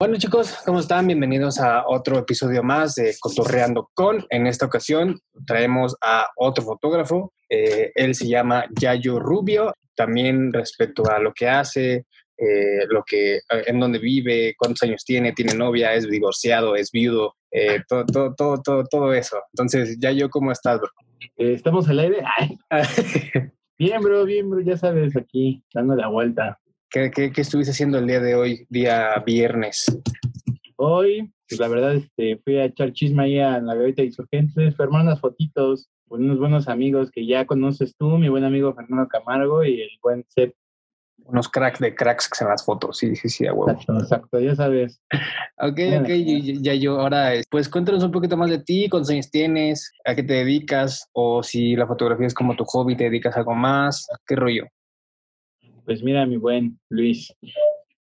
Bueno chicos, ¿cómo están? Bienvenidos a otro episodio más de Cotorreando con. En esta ocasión traemos a otro fotógrafo. Eh, él se llama Yayo Rubio. También respecto a lo que hace, eh, lo que, en dónde vive, cuántos años tiene, tiene novia, es divorciado, es viudo, eh, todo, todo, todo, todo, todo eso. Entonces, Yayo, ¿cómo estás, bro? ¿Estamos al aire? bien, bro, bien, bro, ya sabes, aquí, dando la vuelta. ¿Qué, qué, qué estuviste haciendo el día de hoy, día viernes? Hoy, pues la verdad, este, fui a echar chisme ahí a la gaveta de insurgentes, armar unas fotitos con unos buenos amigos que ya conoces tú, mi buen amigo Fernando Camargo y el buen Seth. Unos cracks de cracks que se las fotos, sí, sí, sí, a huevo. Exacto, exacto, ya sabes. Ok, ok, ya yo ahora, pues cuéntanos un poquito más de ti, cuántos años tienes, a qué te dedicas, o si la fotografía es como tu hobby, te dedicas a algo más, qué rollo. Pues mira, mi buen Luis,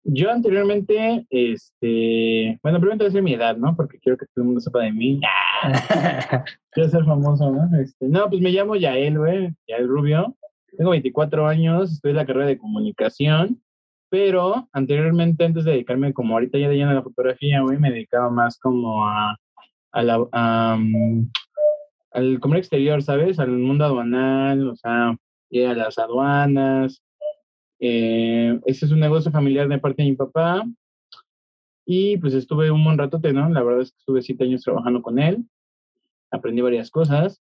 yo anteriormente, este, bueno, primero te voy a decir mi edad, ¿no? Porque quiero que todo el mundo sepa de mí. quiero ser famoso, ¿no? Este, no, pues me llamo Yael, güey, Yael Rubio. Tengo 24 años, estoy en la carrera de comunicación, pero anteriormente, antes de dedicarme como ahorita ya de lleno a la fotografía, güey, me dedicaba más como a, a la, a, al comercio exterior, ¿sabes? Al mundo aduanal, o sea, a las aduanas, eh, ese es un negocio familiar de parte de mi papá. Y pues estuve un buen ratote, ¿no? La verdad es que estuve siete años trabajando con él. Aprendí varias cosas.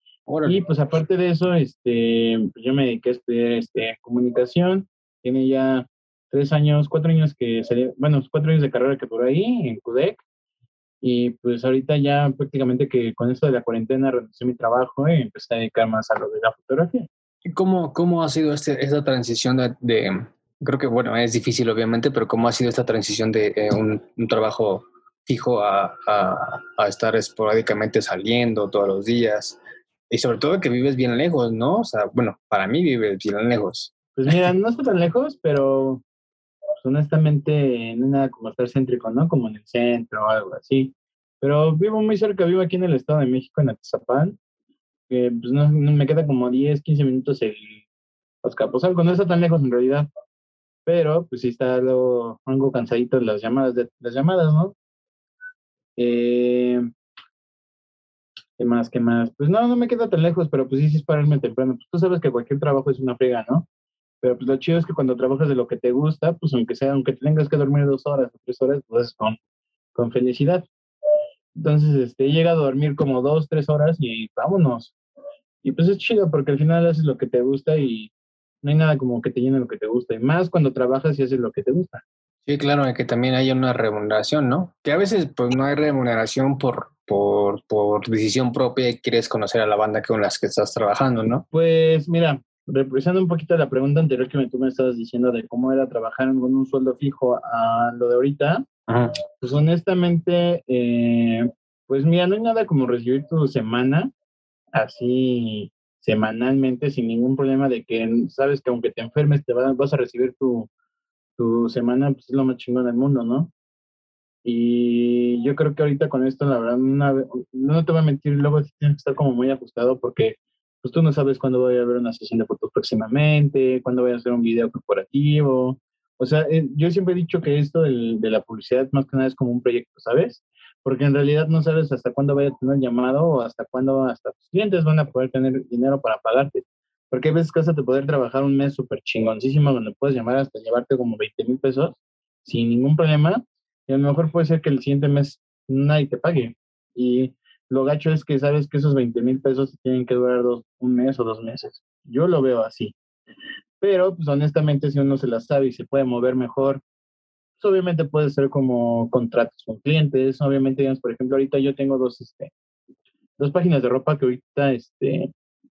Y pues aparte de eso, este, pues, yo me dediqué a estudiar este, comunicación. Tiene ya tres años, cuatro años que salí, bueno, cuatro años de carrera que por ahí en CUDEC. Y pues ahorita ya prácticamente que con esto de la cuarentena renuncié mi trabajo y empecé a dedicar más a lo de la fotografía. ¿Cómo, ¿Cómo ha sido este, esta transición de, creo que, bueno, es difícil obviamente, pero cómo ha sido esta transición de eh, un, un, trabajo fijo a, a, a, estar esporádicamente saliendo todos los días? Y sobre todo que vives bien lejos, ¿no? O sea, bueno, para mí vives bien lejos. Pues mira, no estoy tan lejos, pero pues, honestamente no es nada como estar céntrico, ¿no? Como en el centro o algo así. Pero vivo muy cerca, vivo aquí en el Estado de México, en Atizapán pues no, me queda como 10, 15 minutos el Azcapotzalco, no está tan lejos en realidad, pero pues sí está algo, algo cansadito las llamadas, de, las llamadas, ¿no? Eh, ¿Qué más? ¿Qué más? Pues no, no me queda tan lejos, pero pues sí, sí es pararme temprano. Pues tú sabes que cualquier trabajo es una friega, ¿no? Pero pues lo chido es que cuando trabajas de lo que te gusta, pues aunque sea, aunque tengas que dormir dos horas o tres horas, pues con, con felicidad. Entonces, este, he llegado a dormir como dos, tres horas y vámonos. Y pues es chido porque al final haces lo que te gusta y no hay nada como que te llene lo que te gusta. Y más cuando trabajas y haces lo que te gusta. Sí, claro, que también haya una remuneración, ¿no? Que a veces pues no hay remuneración por, por, por decisión propia y quieres conocer a la banda con las que estás trabajando, ¿no? Pues mira, represando un poquito la pregunta anterior que tú me estabas diciendo de cómo era trabajar con un sueldo fijo a lo de ahorita, pues honestamente, eh, pues mira, no hay nada como recibir tu semana así semanalmente sin ningún problema de que sabes que aunque te enfermes te vas, a recibir tu, tu semana, pues es lo más chingón del mundo, ¿no? Y yo creo que ahorita con esto, la verdad, no te voy a mentir, luego tienes que estar como muy ajustado porque pues tú no sabes cuándo voy a ver una sesión de fotos próximamente, cuándo voy a hacer un video corporativo, o sea, eh, yo siempre he dicho que esto de la publicidad más que nada es como un proyecto, ¿sabes? Porque en realidad no sabes hasta cuándo vaya a tener llamado o hasta cuándo hasta tus clientes van a poder tener dinero para pagarte. Porque hay veces que vas a poder trabajar un mes súper chingoncísimo donde puedes llamar hasta llevarte como 20 mil pesos sin ningún problema. Y a lo mejor puede ser que el siguiente mes nadie te pague. Y lo gacho es que sabes que esos 20 mil pesos tienen que durar dos, un mes o dos meses. Yo lo veo así. Pero, pues honestamente, si uno se las sabe y se puede mover mejor, pues obviamente puede ser como contratos con clientes. Obviamente, digamos, por ejemplo, ahorita yo tengo dos, este, dos páginas de ropa que ahorita, este,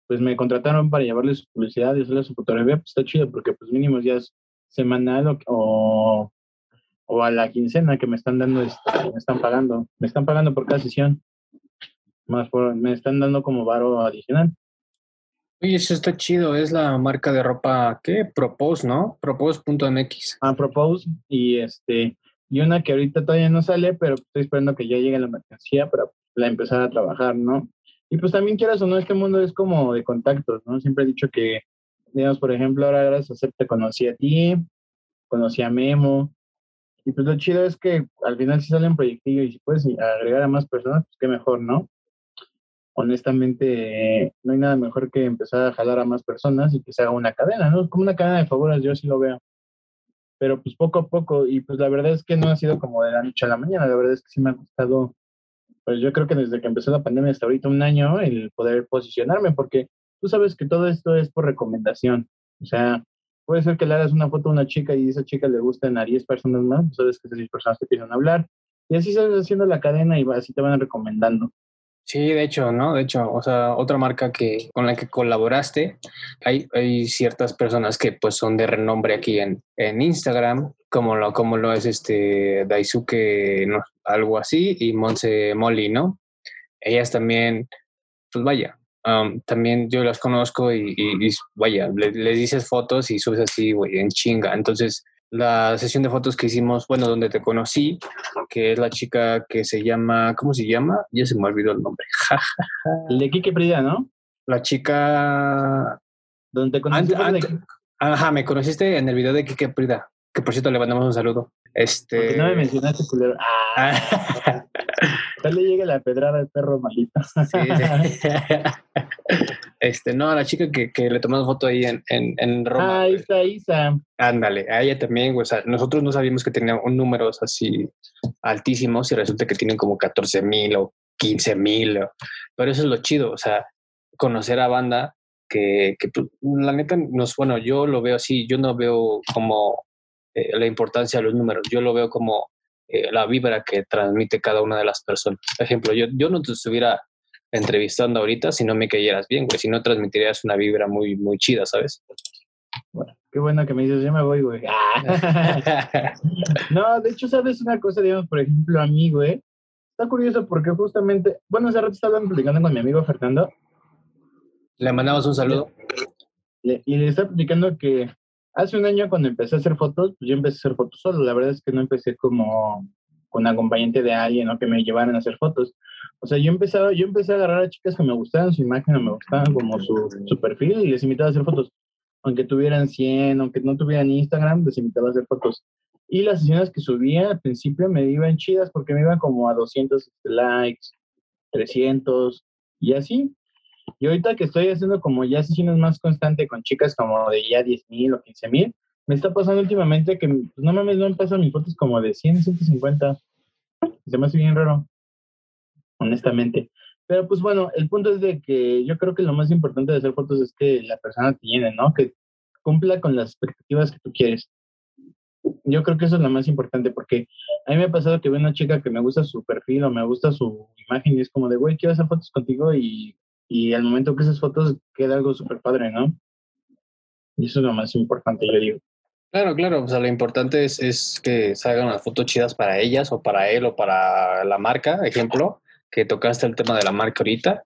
pues me contrataron para llevarles su publicidad y hacerles su fotografía. Pues está chido porque, pues mínimo ya es semanal o, o, a la quincena que me están dando, este, me están pagando. Me están pagando por cada sesión. Más por, me están dando como varo adicional. Oye, eso está chido. Es la marca de ropa, ¿qué? Propose, ¿no? Propose.mx. Ah, Propose. Y este, y una que ahorita todavía no sale, pero estoy esperando que ya llegue la mercancía para la empezar a trabajar, ¿no? Y pues también quieras o no, este mundo es como de contactos, ¿no? Siempre he dicho que, digamos, por ejemplo, ahora gracias a te conocí a ti, conocí a Memo, Y pues lo chido es que al final si sale un proyectillo y si puedes agregar a más personas, pues qué mejor, ¿no? Honestamente, no hay nada mejor que empezar a jalar a más personas y que se haga una cadena, ¿no? Como una cadena de favores, yo sí lo veo. Pero pues poco a poco, y pues la verdad es que no ha sido como de la noche a la mañana, la verdad es que sí me ha costado, pues yo creo que desde que empezó la pandemia hasta ahorita un año, el poder posicionarme, porque tú sabes que todo esto es por recomendación. O sea, puede ser que le hagas una foto a una chica y esa chica le gusten a 10 personas más, sabes que esas 10 personas te empiezan a hablar, y así se va haciendo la cadena y así te van recomendando. Sí, de hecho, ¿no? De hecho, o sea, otra marca que con la que colaboraste, hay, hay ciertas personas que pues son de renombre aquí en, en Instagram, como lo, como lo es este Daisuke, ¿no? algo así, y Monse Molly, ¿no? Ellas también, pues vaya, también yo las conozco y, vaya, les dices fotos y subes así, güey, en chinga. Entonces, la sesión de fotos que hicimos, bueno, donde te conocí, que es la chica que se llama, ¿cómo se llama? Ya se me olvidó el nombre. de Kike Prida, ¿no? La chica... Donde te conocí. Ajá, me conociste en el video de Kike Prida, que por cierto le mandamos un saludo. Este... no me mencionaste, culero. Ah. Tal le llega la pedrada al perro malito. este, no, a la chica que, que le tomamos foto ahí en, en, en Roma. Ah, Isa, Isa. Ándale, a ella también, o sea, nosotros no sabíamos que tenía un números así altísimos y resulta que tienen como 14 mil o 15 mil. Pero eso es lo chido, o sea, conocer a banda que, que pues, la neta, nos, bueno, yo lo veo así, yo no veo como eh, la importancia de los números, yo lo veo como eh, la vibra que transmite cada una de las personas. Por ejemplo, yo, yo no te estuviera entrevistando ahorita si no me cayeras bien, güey, si no transmitirías una vibra muy, muy chida, ¿sabes? Bueno, qué bueno que me dices, yo me voy, güey. no, de hecho, ¿sabes una cosa, digamos, por ejemplo, a mí, güey? Está curioso porque justamente, bueno, hace rato estaba platicando con mi amigo Fernando. Le mandamos un saludo. y le estaba platicando que Hace un año cuando empecé a hacer fotos, pues yo empecé a hacer fotos solo. La verdad es que no empecé como con acompañante de alguien o que me llevaran a hacer fotos. O sea, yo empezaba, yo empecé a agarrar a chicas que me gustaban su imagen o me gustaban como su, su perfil y les invitaba a hacer fotos. Aunque tuvieran 100, aunque no tuvieran Instagram, les invitaba a hacer fotos. Y las sesiones que subía al principio me iban chidas porque me iban como a 200 likes, 300 y así. Y ahorita que estoy haciendo como ya sesiones más constante con chicas como de ya 10 mil o 15 mil, me está pasando últimamente que, pues, no mames, no me pasan mis fotos como de 100, 150. Se me hace bien raro, honestamente. Pero pues bueno, el punto es de que yo creo que lo más importante de hacer fotos es que la persona te ¿no? Que cumpla con las expectativas que tú quieres. Yo creo que eso es lo más importante porque a mí me ha pasado que veo una chica que me gusta su perfil o me gusta su imagen y es como de, güey, quiero hacer fotos contigo y y al momento que esas fotos queda algo súper padre, ¿no? Y eso es lo más importante, yo digo. Claro, claro, o sea, lo importante es, es que salgan las fotos chidas para ellas o para él o para la marca, ejemplo, que tocaste el tema de la marca ahorita.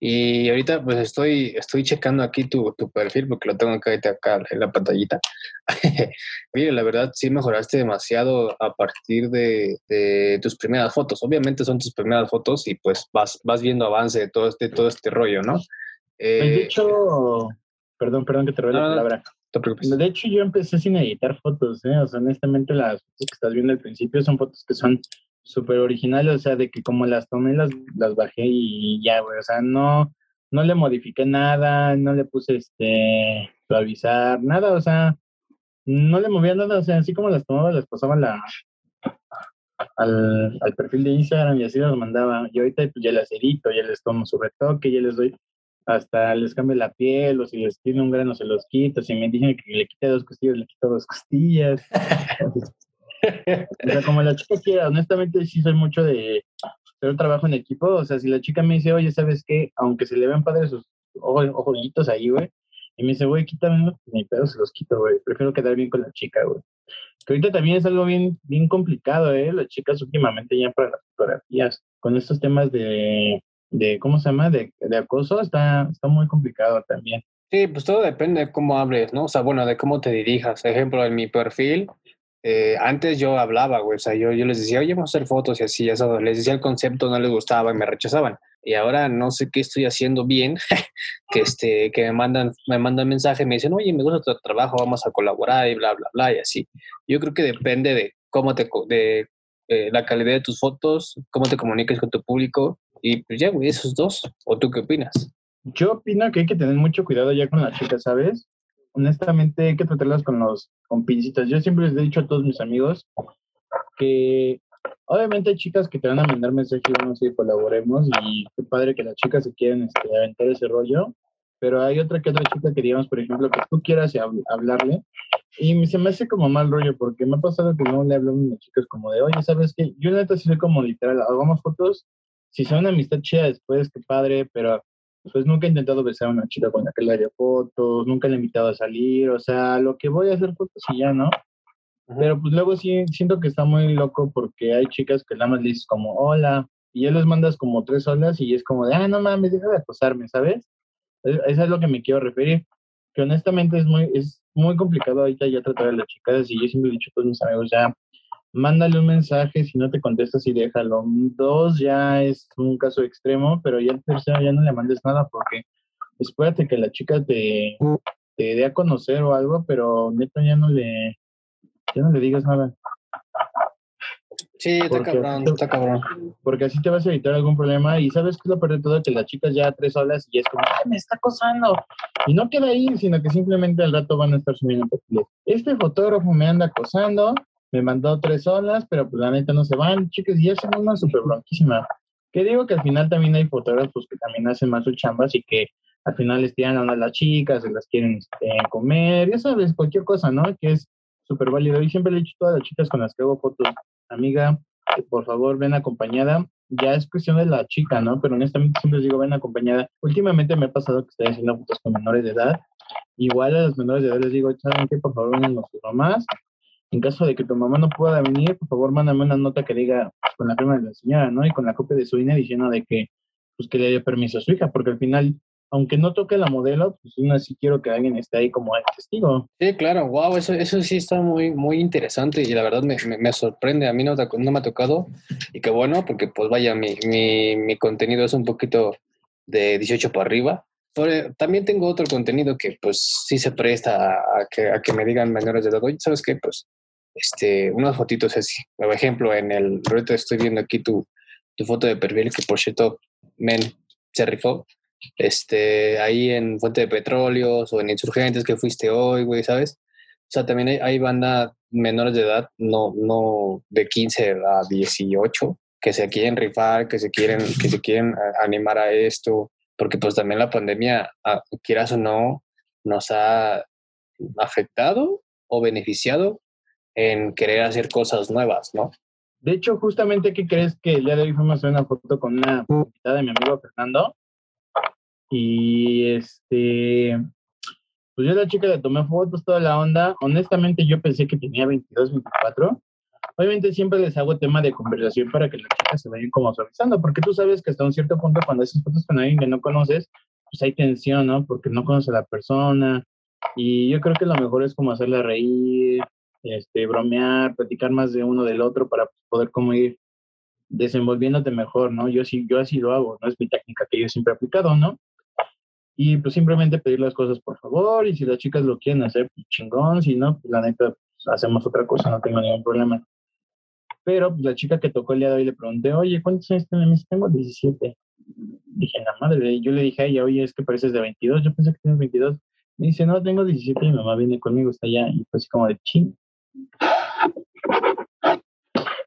Y ahorita pues estoy, estoy checando aquí tu, tu perfil porque lo tengo acá, acá en la pantallita. Mire, la verdad sí mejoraste demasiado a partir de, de, tus primeras fotos. Obviamente son tus primeras fotos y pues vas, vas viendo avance de todo este, todo este rollo, ¿no? Eh, de hecho, perdón, perdón que te robe la palabra. de hecho, yo empecé sin editar fotos, ¿eh? O sea, honestamente las fotos que estás viendo al principio son fotos que son súper originales, o sea, de que como las tomé, las, las bajé y ya, güey, o sea, no, no le modifiqué nada, no le puse este, suavizar, nada, o sea, no le movía nada, o sea, así como las tomaba, las pasaba la, al, al perfil de Instagram y así las mandaba. Y ahorita pues, ya las edito, ya les tomo su retoque, ya les doy, hasta les cambio la piel, o si les tiene un grano se los quito, si me dicen que le quite dos costillas, le quito dos costillas. como la chica quiera, honestamente sí soy mucho de hacer trabajo en equipo. O sea, si la chica me dice, oye, ¿sabes qué? Aunque se le vean padres sus ojitos ahí, güey. Y me dice, güey, quítame, mi pedo se los quito, güey. Prefiero quedar bien con la chica, güey. Que ahorita también es algo bien, bien complicado, ¿eh? Las chicas últimamente ya para las fotografías, con estos temas de, de ¿cómo se llama? De, de acoso, está, está muy complicado también. Sí, pues todo depende de cómo hables, ¿no? O sea, bueno, de cómo te dirijas. Ejemplo, en mi perfil, eh, antes yo hablaba, güey, o sea, yo, yo les decía, oye, vamos a hacer fotos y así, ya sabes, les decía el concepto, no les gustaba y me rechazaban. Y ahora no sé qué estoy haciendo bien, que, este, que me mandan, me mandan mensaje, me dicen, oye, me gusta tu trabajo, vamos a colaborar y bla, bla, bla, y así. Yo creo que depende de cómo te, de eh, la calidad de tus fotos, cómo te comunicas con tu público y pues ya, güey, esos dos. ¿O tú qué opinas? Yo opino que hay que tener mucho cuidado ya con las chicas, ¿sabes? Honestamente hay que tratarlas con los con pincitas. Yo siempre les he dicho a todos mis amigos que obviamente hay chicas que te van a mandar mensajes, no sé, colaboremos y qué padre que las chicas se quieren este, aventar ese rollo, pero hay otra que otra chica que digamos, por ejemplo, que tú quieras hablarle y se me hace como mal rollo porque me ha pasado que no le hablo a unas chicas como de, oye, ¿sabes qué? Yo neta sí soy como literal, hagamos fotos, si son una amistad chida después, qué padre, pero pues nunca he intentado besar a una chica con la que le haría fotos, nunca le he invitado a salir, o sea, lo que voy a hacer fotos y ya, ¿no? Pero pues luego sí siento que está muy loco porque hay chicas que nada más le dices como hola y ya les mandas como tres olas y es como de, ah, no mames, deja de acosarme, ¿sabes? Eso es lo que me quiero referir. Que honestamente es muy, es muy complicado ahorita ya tratar a las chicas y yo siempre he dicho a todos mis amigos ya, mándale un mensaje, si no te contestas y déjalo. Dos ya es un caso extremo, pero ya el tercero ya no le mandes nada porque espérate que la chica te, te dé a conocer o algo, pero neta ya no le, ya no le digas nada. Sí, está cabrón, está cabrón. Porque así te vas a evitar algún problema y sabes que es lo peor de todo, que las chicas ya tres olas y es como, ay, me está acosando. Y no queda ahí, sino que simplemente al rato van a estar subiendo perfiles. Este fotógrafo me anda acosando, me mandó tres olas, pero pues la neta no se van, chicas, y ya son una súper bronquísima. Que digo que al final también hay fotógrafos que también hacen más sus chambas y que al final les tiran a las chicas, se las quieren este, comer, ya sabes, cualquier cosa, ¿no? Que es súper válido. Y siempre le he dicho a todas las chicas con las que hago fotos, amiga, por favor ven acompañada. Ya es cuestión de la chica, ¿no? Pero honestamente siempre les digo ven acompañada. Últimamente me ha pasado que estoy haciendo fotos con menores de edad. Igual a los menores de edad les digo, ¿saben qué? Por favor vengan sus mamás. En caso de que tu mamá no pueda venir, por favor mándame una nota que diga pues, con la firma de la señora, ¿no? Y con la copia de su INE diciendo de que pues que le dé permiso a su hija, porque al final aunque no toque la modelo, pues aún así quiero que alguien esté ahí como testigo. Sí, claro, wow, eso, eso sí está muy, muy interesante y la verdad me, me, sorprende, a mí no, no, me ha tocado y qué bueno, porque pues vaya, mi, mi, mi contenido es un poquito de 18 para arriba. También tengo otro contenido que pues sí se presta a, que, a que me digan menores de edad, oye, ¿sabes qué? Pues este, unas fotitos así. Por ejemplo, en el, ahorita estoy viendo aquí tu, tu foto de perfil, que por cierto, men, se rifó este, ahí en Fuente de Petróleos o en Insurgentes que fuiste hoy, güey, ¿sabes? O sea, también hay, hay banda menores de edad, no, no de 15 a 18, que se quieren rifar, que se quieren, que se quieren animar a esto, porque pues también la pandemia, quieras o no, nos ha afectado o beneficiado en querer hacer cosas nuevas, ¿no? De hecho, justamente, ¿qué crees que el día de hoy fuimos a una foto con una invitada de mi amigo Fernando? Y este, pues yo la chica le tomé fotos, toda la onda. Honestamente, yo pensé que tenía 22, 24. Obviamente siempre les hago tema de conversación para que las chicas se vayan como suavizando, porque tú sabes que hasta un cierto punto cuando haces fotos con alguien que no conoces, pues hay tensión, ¿no? Porque no conoce a la persona. Y yo creo que lo mejor es como hacerla reír, este, bromear, platicar más de uno del otro para poder como ir desenvolviéndote mejor, ¿no? Yo sí, yo así lo hago, ¿no? Es mi técnica que yo siempre he aplicado, ¿no? Y pues simplemente pedir las cosas por favor y si las chicas lo quieren hacer, pues chingón, si no, pues la neta, pues, hacemos otra cosa, no tengo ningún problema. Pero pues, la chica que tocó el día de hoy le pregunté, oye, ¿cuántos años tienes? Tengo 17. Dije, la madre, yo le dije a ella, oye, es que pareces de 22, yo pensé que tienes 22. Me dice, no, tengo 17 y mi mamá viene conmigo, está allá. Y pues como de ching.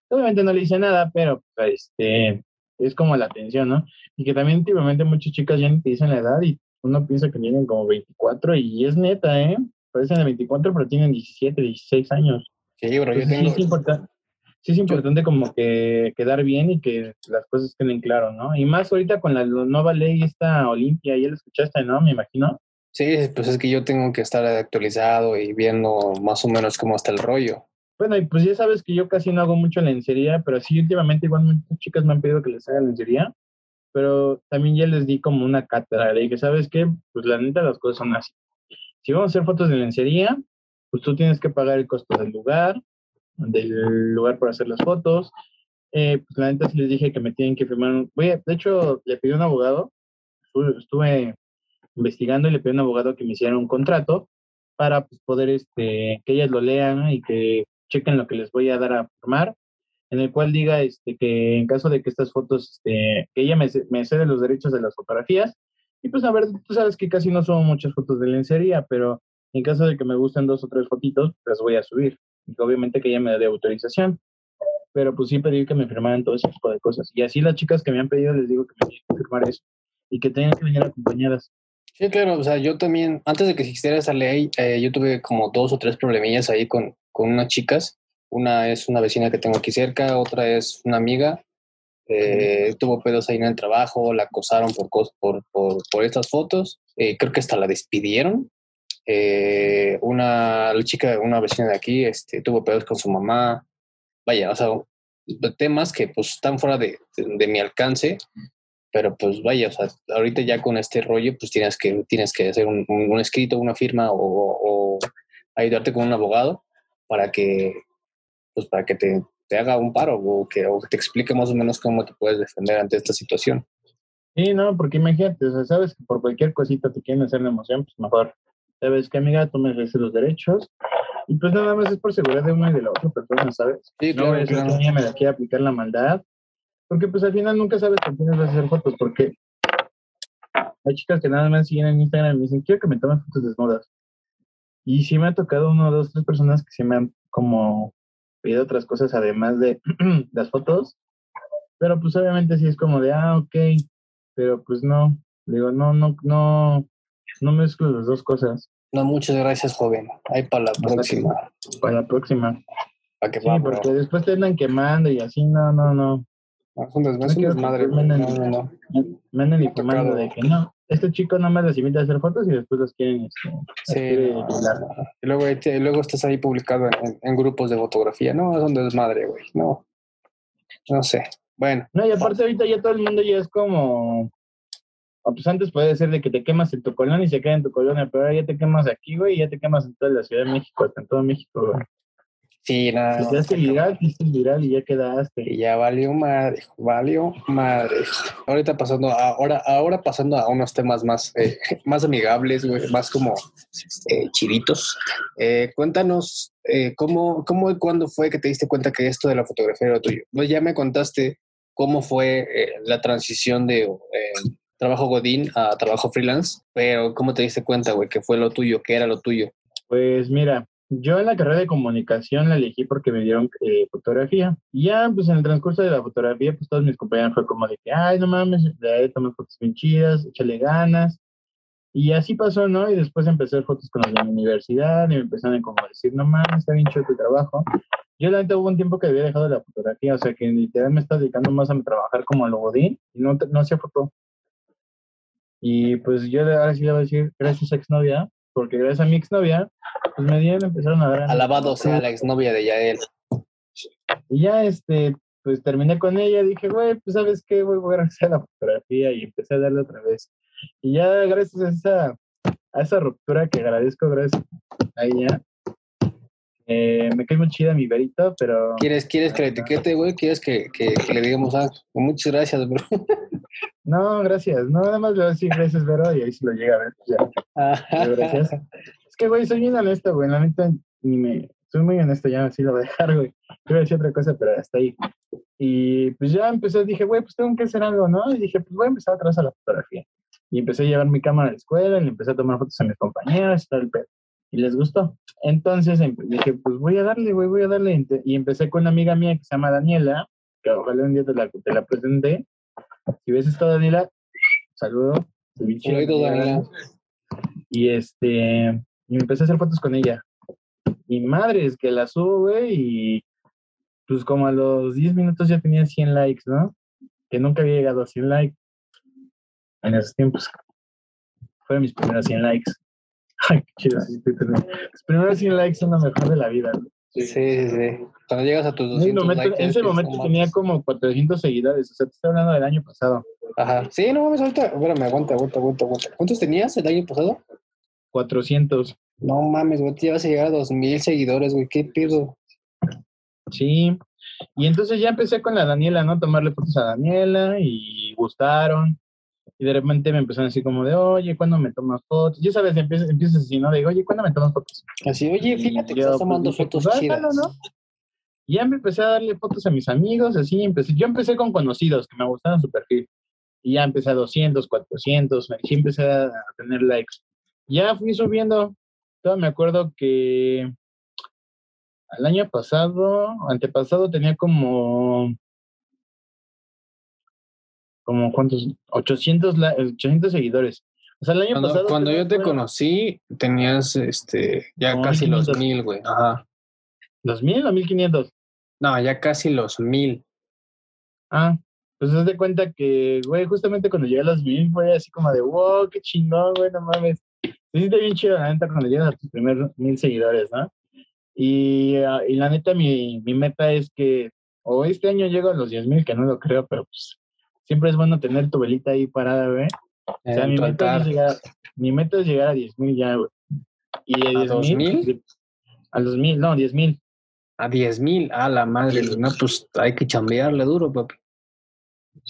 Obviamente no le hice nada, pero pues, este, es como la atención, ¿no? Y que también últimamente muchas chicas ya te dicen la edad y uno piensa que tienen como 24 y es neta, ¿eh? Parecen de 24, pero tienen 17, 16 años. Sí, bro, yo tengo... Sí es, importante, sí es importante como que quedar bien y que las cosas queden claro, ¿no? Y más ahorita con la nueva ley esta Olimpia, ya la escuchaste, ¿no? Me imagino. Sí, pues es que yo tengo que estar actualizado y viendo más o menos cómo está el rollo. Bueno, y pues ya sabes que yo casi no hago mucho lencería, pero sí últimamente igual muchas chicas me han pedido que les haga lencería pero también ya les di como una cátedra. Le dije, ¿sabes qué? Pues la neta las cosas son así. Si vamos a hacer fotos de lencería, pues tú tienes que pagar el costo del lugar, del lugar para hacer las fotos. Eh, pues la neta sí les dije que me tienen que firmar. Un... de hecho, le pedí un abogado, estuve investigando y le pedí a un abogado que me hiciera un contrato para pues, poder este, que ellas lo lean y que chequen lo que les voy a dar a firmar, en el cual diga este, que en caso de que estas fotos, este, que ella me, me cede los derechos de las fotografías, y pues a ver, tú sabes que casi no son muchas fotos de lencería, pero en caso de que me gusten dos o tres fotitos, las voy a subir. Y obviamente que ella me dé autorización. Pero pues sí pedí que me firmaran todo ese tipo de cosas. Y así las chicas que me han pedido les digo que me tienen que firmar eso. Y que tengan que venir acompañadas. Sí, claro, o sea, yo también, antes de que existiera esa ley, eh, yo tuve como dos o tres problemillas ahí con, con unas chicas. Una es una vecina que tengo aquí cerca, otra es una amiga. Eh, tuvo pedos ahí en el trabajo, la acosaron por, por, por, por estas fotos. Eh, creo que hasta la despidieron. una la chica, una vecina de aquí, este, tuvo pedos con su mamá. Vaya, o sea, temas que pues están fuera de, de mi alcance pero pues vaya, o sea, ahorita ya con este rollo, pues tienes que, tienes que hacer un, un escrito, una firma o, o, ayudarte con un abogado para que, pues para que te, te haga un paro o que, o que, te explique más o menos cómo te puedes defender ante esta situación. Sí, no, porque imagínate, o sea, sabes que por cualquier cosita te quieren hacer la emoción, pues mejor, sabes que amiga, tú mereces los derechos y pues nada más es por seguridad de una y de la otra persona, ¿sabes? Sí, claro, no, claro. Que me la quiere aplicar la maldad porque pues al final nunca sabes con quiénes vas a hacer fotos, porque hay chicas que nada más siguen en Instagram y me dicen, quiero que me tomen fotos desnudas. Y sí me ha tocado uno, dos, tres personas que se me han como pedido otras cosas además de las fotos. Pero pues obviamente sí es como de, ah, ok, pero pues no, digo, no, no, no, no mezclo las dos cosas. No, muchas gracias, joven. Ahí para la próxima. Para la próxima. Para que sí, porque después te andan quemando y así, no, no, no. No, es un desmadre. No, no, no. Me andan informando de que no, este chico no me las invita a hacer fotos y después los quieren. Este, sí, no, y luego, estás ahí publicado en, en, grupos de fotografía. No, es un desmadre, güey. No. No sé. Bueno. No, y aparte ahorita ya todo el mundo ya es como. Pues antes puede ser de que te quemas en tu colonia y se queda en tu colonia, pero ahora ya te quemas aquí, güey, y ya te quemas en toda la Ciudad de México, en todo México, güey. Sí, nada. Ya hace viral, hiciste viral y ya quedaste. Y ya valió madre, valió madre. Ahorita pasando, ahora, ahora pasando a unos temas más, eh, más amigables, güey, más como eh, chiditos. Eh, cuéntanos cómo, cómo y cuándo fue que te diste cuenta que esto de la fotografía era tuyo. Pues ya me contaste cómo fue la transición de trabajo Godín a trabajo freelance, pero ¿cómo te diste cuenta, güey, que fue lo tuyo, que era lo tuyo? Pues mira, yo en la carrera de comunicación la elegí porque me dieron eh, fotografía. Y ya, pues en el transcurso de la fotografía, pues todos mis compañeros fue como de que, ay, no mames, de tomas fotos bien chidas, échale ganas. Y así pasó, ¿no? Y después empecé fotos con los de mi universidad y me empezaron a decir, no mames, está bien chido tu trabajo. Yo la neta hubo un tiempo que había dejado la fotografía, o sea que literal me estaba dedicando más a trabajar como logodín y no, no hacía foto. Y pues yo ahora sí le voy a decir, gracias exnovia, porque gracias a mi exnovia, pues me dieron, empezaron a dar. Alabado sea la exnovia de Yael. Y ya, este, pues terminé con ella, dije, güey, pues sabes qué, voy a regresar a la fotografía y empecé a darle otra vez. Y ya, gracias a esa, a esa ruptura que agradezco, gracias a ella, eh, me cae muy chida mi verito, pero. ¿Quieres, quieres que le etiquete, güey? ¿Quieres que, que, que, le digamos, ah, muchas gracias, bro? No, gracias. No, nada más le voy a decir gracias, Vero, y ahí se lo llega a ver. Ya. gracias. Es que, güey, soy bien honesto, güey. La neta, ni me. Soy muy honesto, ya así lo voy a dejar, güey. Quiero decir otra cosa, pero hasta ahí. Y pues ya empecé, dije, güey, pues tengo que hacer algo, ¿no? Y dije, pues voy a empezar atrás a la fotografía. Y empecé a llevar mi cámara a la escuela, y empecé a tomar fotos a mis compañeros y tal, el pedo. Y les gustó. Entonces em, dije, pues voy a darle, güey, voy a darle. Y empecé con una amiga mía que se llama Daniela, que ojalá un día te la, te la presenté si ves esto, Daniela, saludo. Saludo, Daniela. Y este, y empecé a hacer fotos con ella. Y madre, es que la subo, güey, y pues como a los 10 minutos ya tenía 100 likes, ¿no? Que nunca había llegado a 100 likes en esos tiempos. Fueron mis primeros 100 likes. Ay, qué chido. Los primeros 100 likes son lo mejor de la vida, ¿no? Sí, sí, sí. Cuando llegas a tus 200 en, momento, likes, en ese momento tenía como 400 seguidores. O sea, te estoy hablando del año pasado. Ajá. Sí, no mames, ahorita. Espérame, aguanta, aguanta, aguanta, aguanta. ¿Cuántos tenías el año pasado? 400. No mames, güey, te llevas a llegar a 2000 seguidores, güey. ¿Qué pido? Sí. Y entonces ya empecé con la Daniela, ¿no? Tomarle fotos a Daniela y gustaron. Y de repente me empezaron así como de, oye, ¿cuándo me tomas fotos? Ya sabes, empiezas, empiezas así, ¿no? De, oye, ¿cuándo me tomas fotos? Así, oye, fíjate que estás tomando dije, fotos pues, chidas. Y ya me empecé a darle fotos a mis amigos, así empecé. Yo empecé con conocidos que me gustaban su perfil. Y ya empecé a 200, 400, sí empecé a, tener likes. Ya fui subiendo. Todo me acuerdo que el año pasado, antepasado, tenía como como cuántos, 800, 800 seguidores. O sea, el año cuando, pasado. Cuando yo te conocí, tenías este, ya casi los mil, güey. Ajá. ¿Los mil o mil quinientos? No, ya casi los mil. Ah, pues haz de cuenta que, güey, justamente cuando llegué a los mil fue así como de, wow, qué chingón, güey, no mames. Se siente bien chido, la neta, cuando llegas a tus primeros mil seguidores, ¿no? Y, ah, y la neta, mi, mi meta es que, o este año llego a los diez mil, que no lo creo, pero pues siempre es bueno tener tu velita ahí parada, güey. O sea, mi meta, es llegar, mi meta es llegar a 10 mil ya, güey. Y de ¿A 10 mil? A los mil, no, 10 mil. A 10 mil, a la madre, no, pues hay que chambearle duro, papi.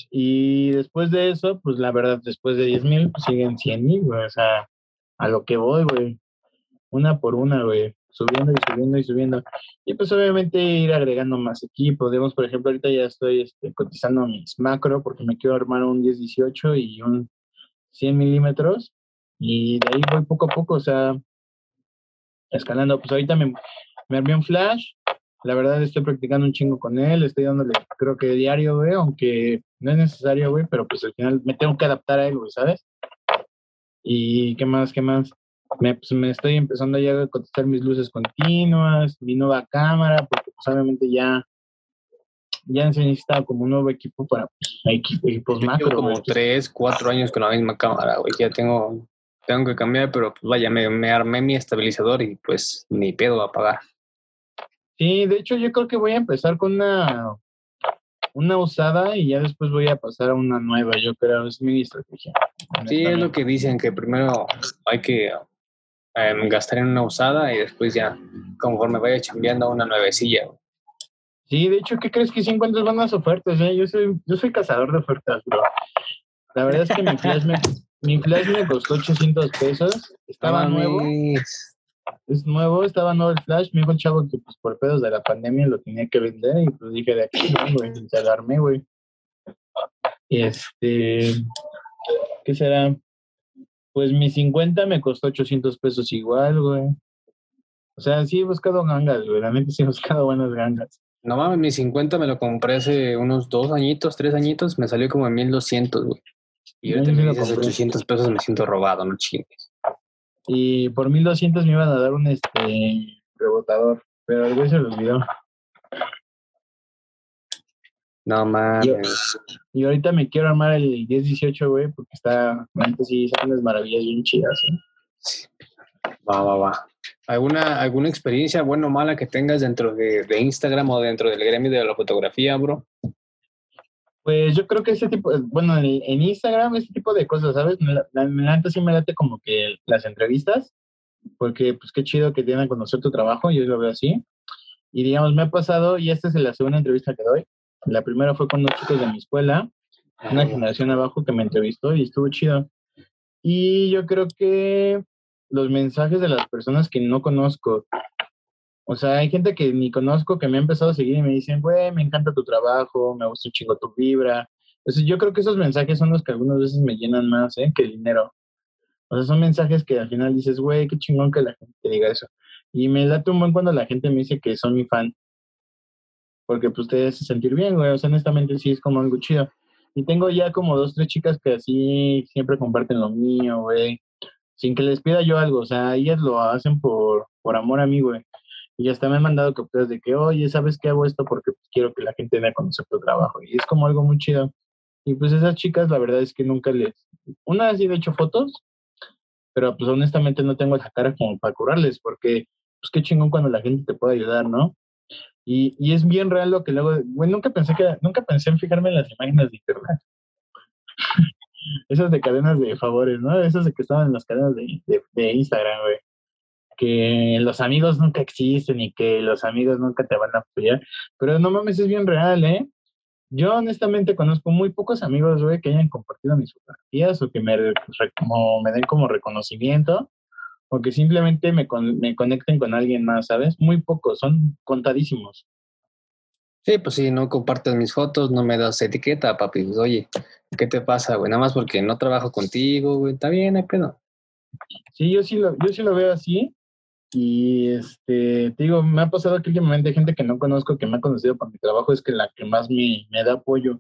Y después de eso, pues la verdad, después de 10 mil, pues siguen 100 mil, güey. O sea, a lo que voy, güey. Una por una, güey subiendo y subiendo y subiendo. Y pues obviamente ir agregando más equipo. Digamos, por ejemplo, ahorita ya estoy este, cotizando mis macro porque me quiero armar un 10-18 y un 100 milímetros. Y de ahí voy poco a poco, o sea, escalando. Pues ahorita me, me armé un flash. La verdad estoy practicando un chingo con él. Estoy dándole, creo que diario, güey, aunque no es necesario, güey, pero pues al final me tengo que adaptar a él, güey, ¿sabes? Y qué más, qué más me, pues, me estoy empezando ya a contestar mis luces continuas, mi nueva cámara, porque pues obviamente ya, ya se necesita como un nuevo equipo para pues, equipos macro. Yo como tres, cuatro años con la misma cámara, güey, ya tengo, tengo que cambiar, pero pues vaya, me, me armé mi estabilizador y pues ni pedo a pagar. Sí, de hecho yo creo que voy a empezar con una una usada y ya después voy a pasar a una nueva, yo creo, es mi estrategia. Sí, es lo que dicen, que primero hay que Em, gastar en una usada y después ya, conforme vaya cambiando a una nuevecilla. Sí, de hecho, ¿qué crees que si encuentras buenas ofertas? Eh? Yo, soy, yo soy cazador de ofertas, bro. La verdad es que mi flash me, mi flash me costó 800 pesos. Estaba nuevo. Es nuevo, estaba nuevo el flash. Me dijo el chavo que pues, por pedos de la pandemia lo tenía que vender y pues dije de aquí, güey, se alarmé, güey. Este, ¿qué será? Pues mi 50 me costó 800 pesos igual, güey. O sea, sí he buscado gangas, güey. Realmente sí he buscado buenas gangas. No mames, mi 50 me lo compré hace unos dos añitos, tres añitos. Me salió como en 1200, güey. Y ahorita me dices 800 pesos, me siento robado, no chingues. Y por 1200 me iban a dar un este rebotador, pero el güey se lo olvidó. No mames. Y, ahorita me quiero armar el 10-18, güey, porque está, antes sí, son unas maravillas bien chidas, ¿eh? Va, va, va. ¿Alguna, ¿Alguna experiencia buena o mala que tengas dentro de, Instagram o dentro del gremio de la fotografía, bro? Pues yo creo que ese tipo, bueno, en, Instagram, ese tipo de cosas, ¿sabes? La, la, sí me late como que las entrevistas, porque pues qué chido que tienen a conocer tu trabajo, yo lo veo así. Y digamos, me ha pasado, y esta es la segunda entrevista que doy, la primera fue con unos chicos de mi escuela, una generación abajo que me entrevistó y estuvo chido. Y yo creo que los mensajes de las personas que no conozco, o sea, hay gente que ni conozco que me ha empezado a seguir y me dicen, güey, me encanta tu trabajo, me gusta un chingo tu vibra. Entonces yo creo que esos mensajes son los que algunas veces me llenan más ¿eh? que el dinero. O sea, son mensajes que al final dices, güey, qué chingón que la gente te diga eso. Y me late un buen cuando la gente me dice que son mi fan porque pues te hace sentir bien, güey. O sea, honestamente sí es como algo chido. Y tengo ya como dos, tres chicas que así siempre comparten lo mío, güey. Sin que les pida yo algo. O sea, ellas lo hacen por, por amor a mí, güey. Y hasta me han mandado capturas de que, oye, ¿sabes qué hago esto? Porque pues, quiero que la gente dé a conocer tu trabajo. Y es como algo muy chido. Y pues esas chicas, la verdad es que nunca les... Una vez sí he hecho fotos, pero pues honestamente no tengo esa cara como para curarles, porque pues qué chingón cuando la gente te puede ayudar, ¿no? Y, y, es bien real lo que luego, güey, nunca pensé que, nunca pensé en fijarme en las imágenes de internet. Esas de cadenas de favores, ¿no? Esas de que estaban en las cadenas de, de, Instagram, güey. Que los amigos nunca existen y que los amigos nunca te van a apoyar. Pero no mames, es bien real, ¿eh? Yo honestamente conozco muy pocos amigos, güey, que hayan compartido mis fotografías o que me, como, me den como reconocimiento o que simplemente me, me conecten con alguien más, ¿sabes? Muy pocos, son contadísimos. Sí, pues sí, no compartes mis fotos, no me das etiqueta, papi. Pues, oye, ¿qué te pasa, güey? Nada más porque no trabajo contigo, güey. Está bien, hay pedo. Sí, yo sí lo, yo sí lo veo así. Y este, te digo, me ha pasado que últimamente gente que no conozco, que me ha conocido por mi trabajo, es que la que más me, me da apoyo.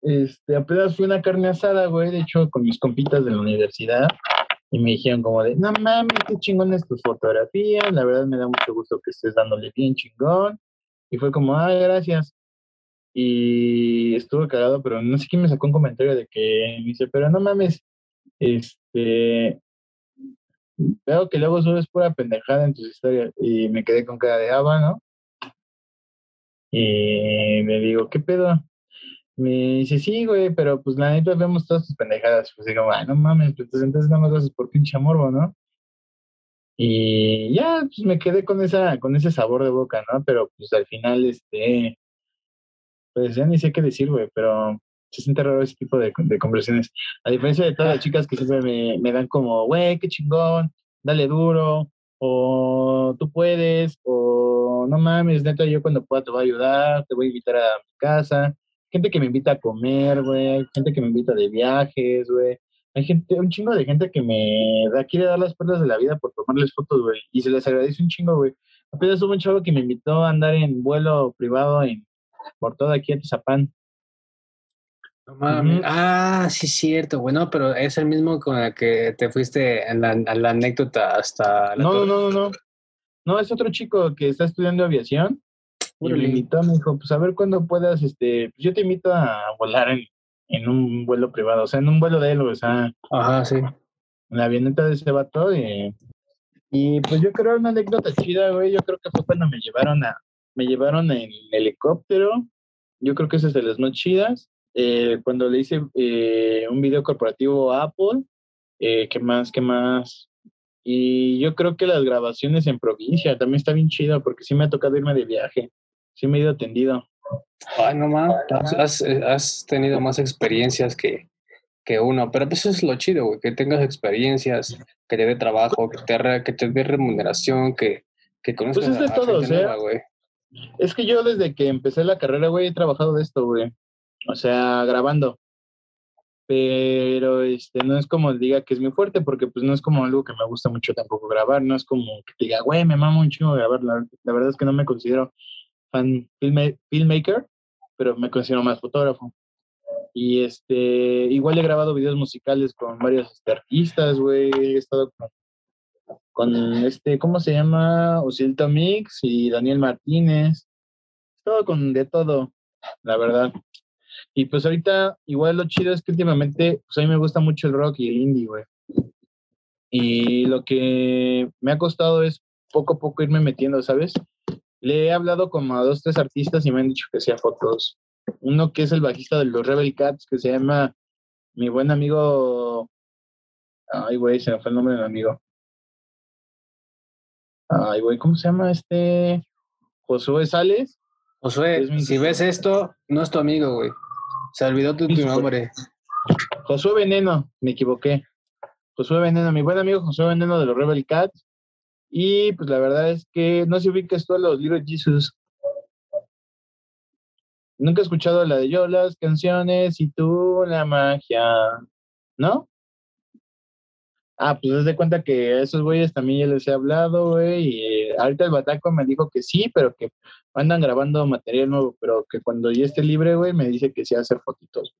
Este, apenas fui una carne asada, güey, de hecho, con mis compitas de la universidad. Y me dijeron como de, no mames, qué chingón es tu fotografía. La verdad me da mucho gusto que estés dándole bien chingón. Y fue como, ay, gracias. Y estuvo cagado, pero no sé quién me sacó un comentario de que me dice, pero no mames, este, veo que luego subes pura pendejada en tus historias. Y me quedé con cara de aba, ¿no? Y me digo, ¿qué pedo? Me dice, sí, güey, pero pues la neta vemos todas tus pendejadas. Pues digo, ay, no mames, pues entonces no me lo haces por pinche morbo, ¿no? Y ya, pues me quedé con esa, con ese sabor de boca, ¿no? Pero pues al final, este, pues ya ni sé qué decir, güey, pero se siente raro ese tipo de, de conversaciones. A diferencia de todas las chicas que siempre me, me dan como, güey, qué chingón, dale duro, o tú puedes, o no mames, neta, yo cuando pueda te voy a ayudar, te voy a invitar a mi casa. Gente que me invita a comer, güey, gente que me invita de viajes, güey hay gente, un chingo de gente que me da, quiere dar las perlas de la vida por tomarles fotos, güey. Y se les agradece un chingo, güey. Apenas hubo un chavo que me invitó a andar en vuelo privado en, por todo aquí a Tizapán. No mames. Ah, sí, cierto, bueno, pero es el mismo con el que te fuiste en la, anécdota hasta la no, no, no, no, no. es otro chico que está estudiando aviación. Y me invitó, me dijo, pues a ver cuándo puedas, este, pues yo te invito a volar en, en un vuelo privado, o sea, en un vuelo de él, o sea. Ajá, sí. En la avioneta de ese vato y, y pues yo creo una anécdota chida, güey, yo creo que fue cuando me llevaron a, me llevaron en helicóptero, yo creo que esa es de las más chidas, eh, cuando le hice eh, un video corporativo a Apple, eh, ¿qué más, qué más? Y yo creo que las grabaciones en provincia también está bien chido porque sí me ha tocado irme de viaje, sí me he ido atendido. Ay, no más, has, has, tenido más experiencias que, que uno, pero pues eso es lo chido, güey, que tengas experiencias, que te dé trabajo, que te, que te dé remuneración, que, que conozcas pues es de todo, güey. Es que yo desde que empecé la carrera, güey, he trabajado de esto, güey. O sea, grabando. Pero este no es como diga que es muy fuerte, porque pues no es como algo que me gusta mucho tampoco grabar, no es como que diga, güey, me mamo un chingo grabar. La, la verdad es que no me considero fan filmmaker, pero me considero más fotógrafo. Y este, igual he grabado videos musicales con varios este, artistas, güey. He estado con, este, ¿cómo se llama? Osilto Mix y Daniel Martínez. He estado con de todo, la verdad. Y pues ahorita, igual lo chido es que últimamente, pues a mí me gusta mucho el rock y el indie, güey. Y lo que me ha costado es poco a poco irme metiendo, ¿sabes? Le he hablado como a dos, tres artistas y me han dicho que sea fotos. Uno que es el bajista de los Rebel Cats, que se llama mi buen amigo. Ay, güey, se me fue el nombre del amigo. Ay, güey, ¿cómo se llama este? Josué Sales. Josué, si ves esto, no es tu amigo, güey. Se olvidó tu, tu nombre. Josué Veneno, me equivoqué. Josué Veneno, mi buen amigo Josué Veneno de los Rebel Cats. Y pues la verdad es que no se ubicas tú a los Little Jesus. Nunca he escuchado la de yo, las canciones y tú, la magia. ¿No? Ah, pues desde cuenta que a esos güeyes también ya les he hablado, güey. Y eh, ahorita el Bataco me dijo que sí, pero que andan grabando material nuevo, pero que cuando ya esté libre, güey, me dice que sí hace fotitos.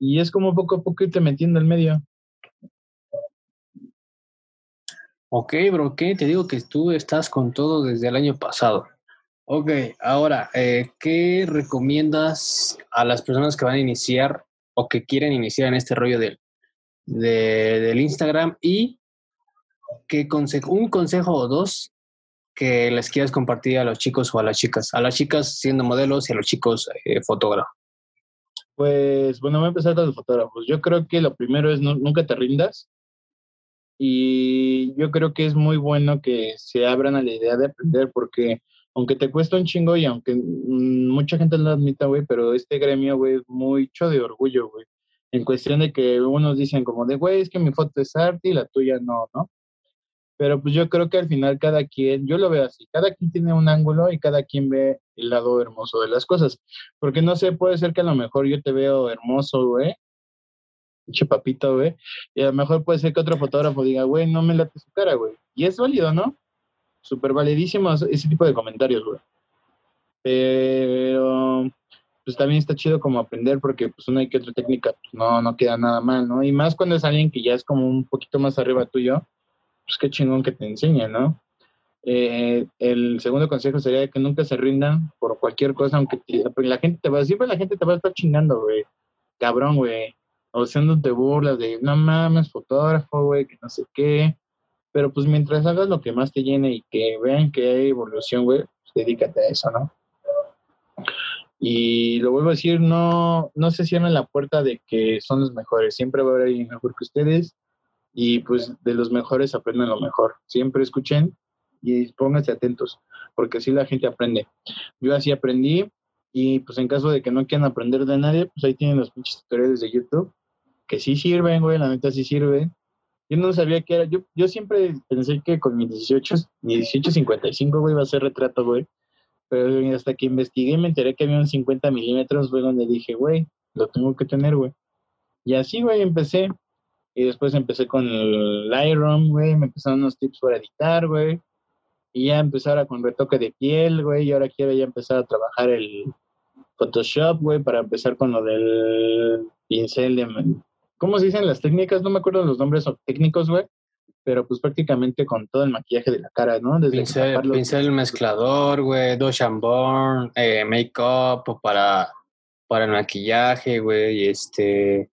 Y es como poco a poco irte metiendo en medio. Ok, bro, ok, te digo que tú estás con todo desde el año pasado. Ok, ahora, eh, ¿qué recomiendas a las personas que van a iniciar o que quieren iniciar en este rollo del, del Instagram? Y qué consejo, un consejo o dos que les quieras compartir a los chicos o a las chicas, a las chicas siendo modelos y a los chicos eh, fotógrafos. Pues bueno, voy a empezar con los fotógrafos. Yo creo que lo primero es nunca te rindas. Y yo creo que es muy bueno que se abran a la idea de aprender porque aunque te cuesta un chingo y aunque mucha gente no lo admita, güey, pero este gremio, güey, es mucho de orgullo, güey. En cuestión de que unos dicen como de, güey, es que mi foto es arte y la tuya no, ¿no? Pero pues yo creo que al final cada quien, yo lo veo así, cada quien tiene un ángulo y cada quien ve el lado hermoso de las cosas. Porque no sé, puede ser que a lo mejor yo te veo hermoso, güey, pinche papito, güey. Y a lo mejor puede ser que otro fotógrafo diga, güey, no me late su cara, güey. Y es válido, ¿no? Súper validísimo ese tipo de comentarios, güey. Pero, pues también está chido como aprender porque pues una y que otra técnica pues, no, no queda nada mal, ¿no? Y más cuando es alguien que ya es como un poquito más arriba tuyo, pues qué chingón que te enseñe, ¿no? Eh, el segundo consejo sería que nunca se rindan por cualquier cosa, aunque la gente te va, siempre la gente te va a estar chingando, güey. Cabrón, güey o haciéndote burlas de, no mames, fotógrafo, güey, que no sé qué. Pero pues mientras hagas lo que más te llene y que vean que hay evolución, güey, pues dedícate a eso, ¿no? Y lo vuelvo a decir, no, no se cierren la puerta de que son los mejores. Siempre va a haber alguien mejor que ustedes. Y pues de los mejores aprenden lo mejor. Siempre escuchen y pónganse atentos, porque así la gente aprende. Yo así aprendí y pues en caso de que no quieran aprender de nadie, pues ahí tienen los pinches tutoriales de YouTube que sí sirven, güey, la neta sí sirve. Yo no sabía que era, yo, yo siempre pensé que con mi 18, mi 1855, güey, iba a ser retrato, güey. Pero hasta que investigué me enteré que había un 50 milímetros, güey, donde dije, güey, lo tengo que tener, güey. Y así, güey, empecé. Y después empecé con el Lightroom, güey, me empezaron unos tips para editar, güey. Y ya empecé ahora con retoque de piel, güey, y ahora quiero ya empezar a trabajar el Photoshop, güey, para empezar con lo del pincel de ¿cómo se dicen las técnicas? No me acuerdo los nombres técnicos, güey, pero pues prácticamente con todo el maquillaje de la cara, ¿no? Desde pincel, pincel mezclador, güey, dos and eh, make-up para, para el maquillaje, güey, este,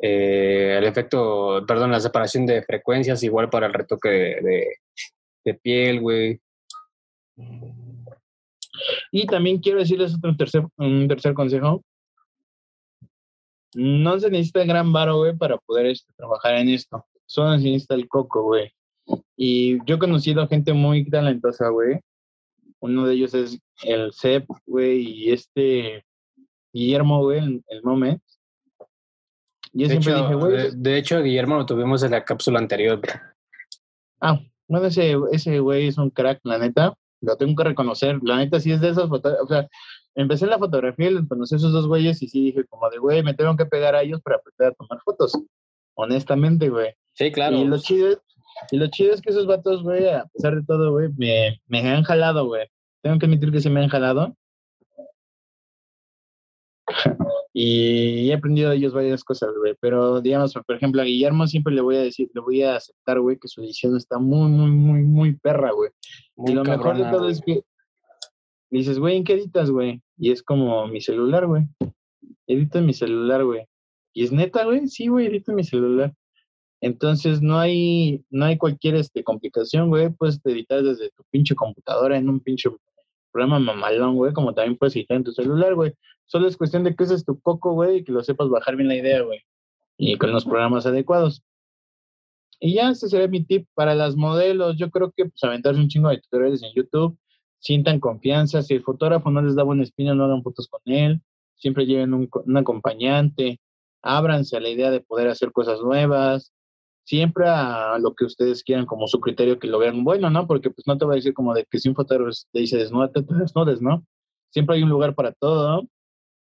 eh, el efecto, perdón, la separación de frecuencias, igual para el retoque de, de, piel, güey. Y también quiero decirles otro tercer, un tercer consejo no se necesita gran varo, güey, para poder este, trabajar en esto. Solo se necesita el coco, güey. Y yo he conocido a gente muy talentosa, güey. Uno de ellos es el CEP, güey, y este Guillermo, güey, el, el Moment. Yo siempre dije, güey. De, hecho, Guillermo lo tuvimos en la cápsula anterior, bro. Ah, bueno, ese, ese güey es un crack, la neta. Lo tengo que reconocer. La neta sí es de esas. O sea, empecé la fotografía y conocí a esos dos güeyes y sí dije como de, güey, me tengo que pegar a ellos para aprender a tomar fotos. Honestamente, güey. Sí, claro. Y lo chido, es, y lo chido es que esos vatos, güey, a pesar de todo, güey, me, me han jalado, güey. Tengo que admitir que se me han jalado. y he aprendido de ellos varias cosas, güey. Pero, digamos, por ejemplo, a Guillermo siempre le voy a decir, le voy a aceptar, güey, que su edición está muy, muy, muy, muy perra, güey. Y lo mejor de todo es que dices, güey, ¿en qué editas, güey? Y es como mi celular, güey. Edito en mi celular, güey. Y es neta, güey, sí, güey, edito en mi celular. Entonces no hay, no hay cualquier este, complicación, güey. Puedes editar desde tu pinche computadora en un pinche programa mamalón, güey, como también puedes editar en tu celular, güey. Solo es cuestión de que uses tu coco, güey, y que lo sepas bajar bien la idea, güey. Y con los programas adecuados. Y ya, ese sería mi tip para las modelos. Yo creo que pues aventarse un chingo de tutoriales en YouTube sientan confianza. Si el fotógrafo no les da buena espina, no hagan fotos con él. Siempre lleven un, acompañante. Ábranse a la idea de poder hacer cosas nuevas. Siempre a lo que ustedes quieran como su criterio que lo vean bueno, ¿no? Porque pues no te va a decir como de que si un fotógrafo te dice desnúdate, te desnudes, ¿no? Siempre hay un lugar para todo.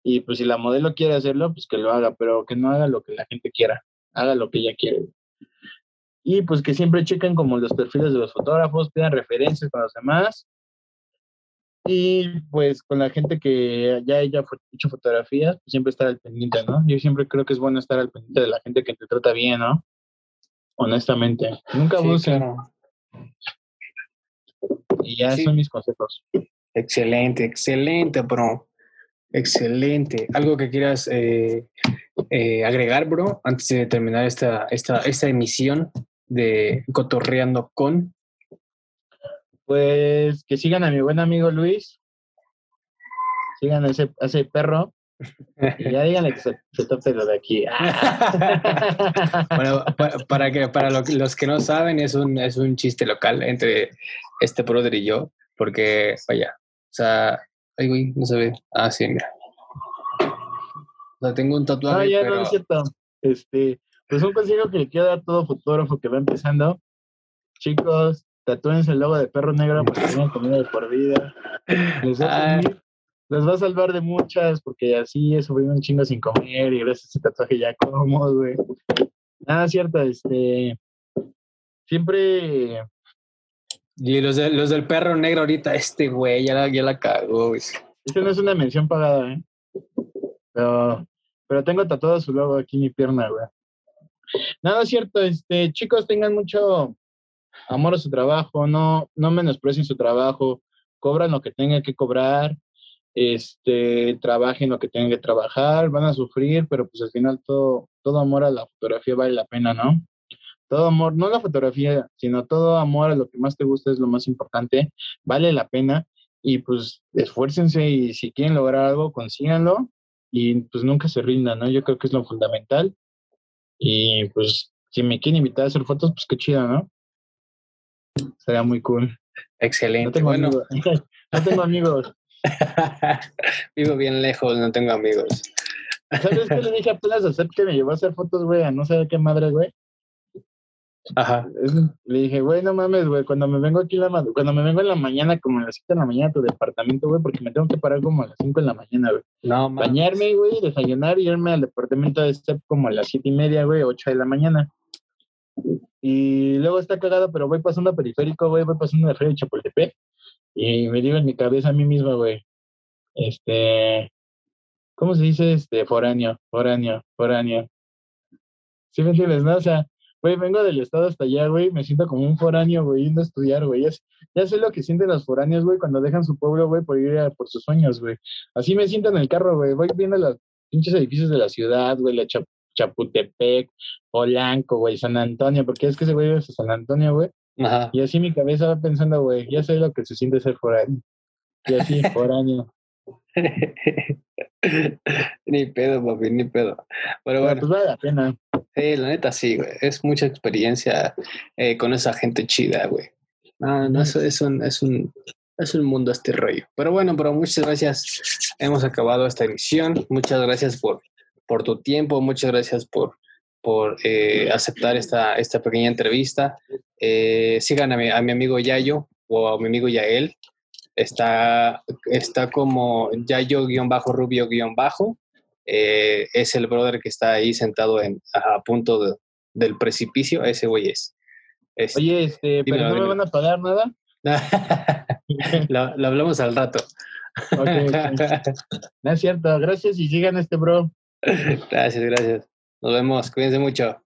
Y pues si la modelo quiere hacerlo, pues que lo haga, pero que no haga lo que la gente quiera. Haga lo que ella quiere. Y pues que siempre chequen como los perfiles de los fotógrafos, pidan referencias con los demás y pues con la gente que ya haya hecho fotografías, pues siempre estar al pendiente, ¿no? Yo siempre creo que es bueno estar al pendiente de la gente que te trata bien, ¿no? Honestamente. Nunca sí, Y ya son mis consejos. Excelente, excelente, bro. Excelente. ¿Algo que quieras eh, eh, agregar, bro, antes de terminar esta, esta, esta emisión de Cotorreando con? Pues que sigan a mi buen amigo Luis. Sigan a ese, ese perro. Y ya díganle que se, se tope lo de aquí. bueno, para, que para los que no saben, es un, es un chiste local entre este brother y yo, porque, vaya, o sea, ay, güey, no se ve. Ah, sí, mira. O sea, tengo un tatuaje. Ah, ya no es cierto. Este, pues un consejo que le quiero dar a todo fotógrafo que va empezando chicos, tatúense el logo de perro negro porque tienen comida de por vida. Les va, a, les va a salvar de muchas porque así he subido un chingo sin comer y gracias a ese tatuaje ya como, güey. Nada, cierto, este. Siempre. Y los, los del perro negro ahorita, este güey, ya la, ya la cagó, güey. Esta no es una mención pagada, ¿eh? Pero, pero tengo tatuado su logo aquí en mi pierna, güey. Nada, cierto, este, chicos, tengan mucho amor a su trabajo, no, no menosprecien su trabajo, cobran lo que tengan que cobrar, este, trabajen lo que tengan que trabajar, van a sufrir, pero pues al final todo, todo amor a la fotografía vale la pena, ¿no? Todo amor, no la fotografía, sino todo amor a lo que más te gusta es lo más importante, vale la pena y pues esfuércense y si quieren lograr algo, consíganlo y pues nunca se rindan, ¿no? Yo creo que es lo fundamental y pues si me quieren invitar a hacer fotos, pues qué chido, ¿no? Sería muy cool. Excelente. No tengo bueno. amigos. No tengo amigos. Vivo bien lejos, no tengo amigos. ¿Sabes qué le dije apenas a Seth que me llevó a hacer fotos, güey? A no sé qué madre, güey. Ajá. le dije, güey, no mames, güey, cuando me vengo aquí la cuando me vengo en la mañana, como a las 7 de la mañana a tu departamento, güey, porque me tengo que parar como a las 5 de la mañana, güey. No, mames. Bañarme, güey, desayunar y irme al departamento de Step como a las 7 y media, güey, 8 de la mañana. Y luego está cagado, pero voy pasando a periférico, güey, voy pasando de Feria de Chapultepec. Y me digo en mi cabeza a mí mismo, güey, este, ¿cómo se dice? Este, foráneo, foráneo, foráneo. ¿Sí me entiendes, no? O sea, güey, vengo del estado hasta allá, güey, me siento como un foráneo, güey, yendo a estudiar, güey. Ya, ya, sé lo que sienten los foráneos, güey, cuando dejan su pueblo, güey, por ir a, por sus sueños, güey. Así me siento en el carro, güey, voy viendo los pinches edificios de la ciudad, güey, la Chapultepec, Polanco, güey, San Antonio, porque es que ese güey es San Antonio, güey. Ajá. Y así mi cabeza va pensando, güey, ya sé lo que se siente ser foráneo. Y así, foráneo. ni pedo, papi, ni pedo. Pero bueno. Pues vale la pena. Sí, la neta sí, güey. Es mucha experiencia eh, con esa gente chida, güey. No, no, eso es un, es un, es un mundo este rollo. Pero bueno, pero muchas gracias. Hemos acabado esta emisión. Muchas gracias por, por tu tiempo. Muchas gracias por, por eh, aceptar esta, esta pequeña entrevista. Eh, sigan a mi, a mi amigo Yayo o a mi amigo Yael está, está como Yayo-Rubio-Bajo. Eh, es el brother que está ahí sentado en, a, punto del precipicio. Ese güey es. Oye, este, pero no me van a pagar nada. lo, hablamos al rato. No es cierto. Gracias y sigan este bro. Gracias, gracias. Nos vemos. Cuídense mucho.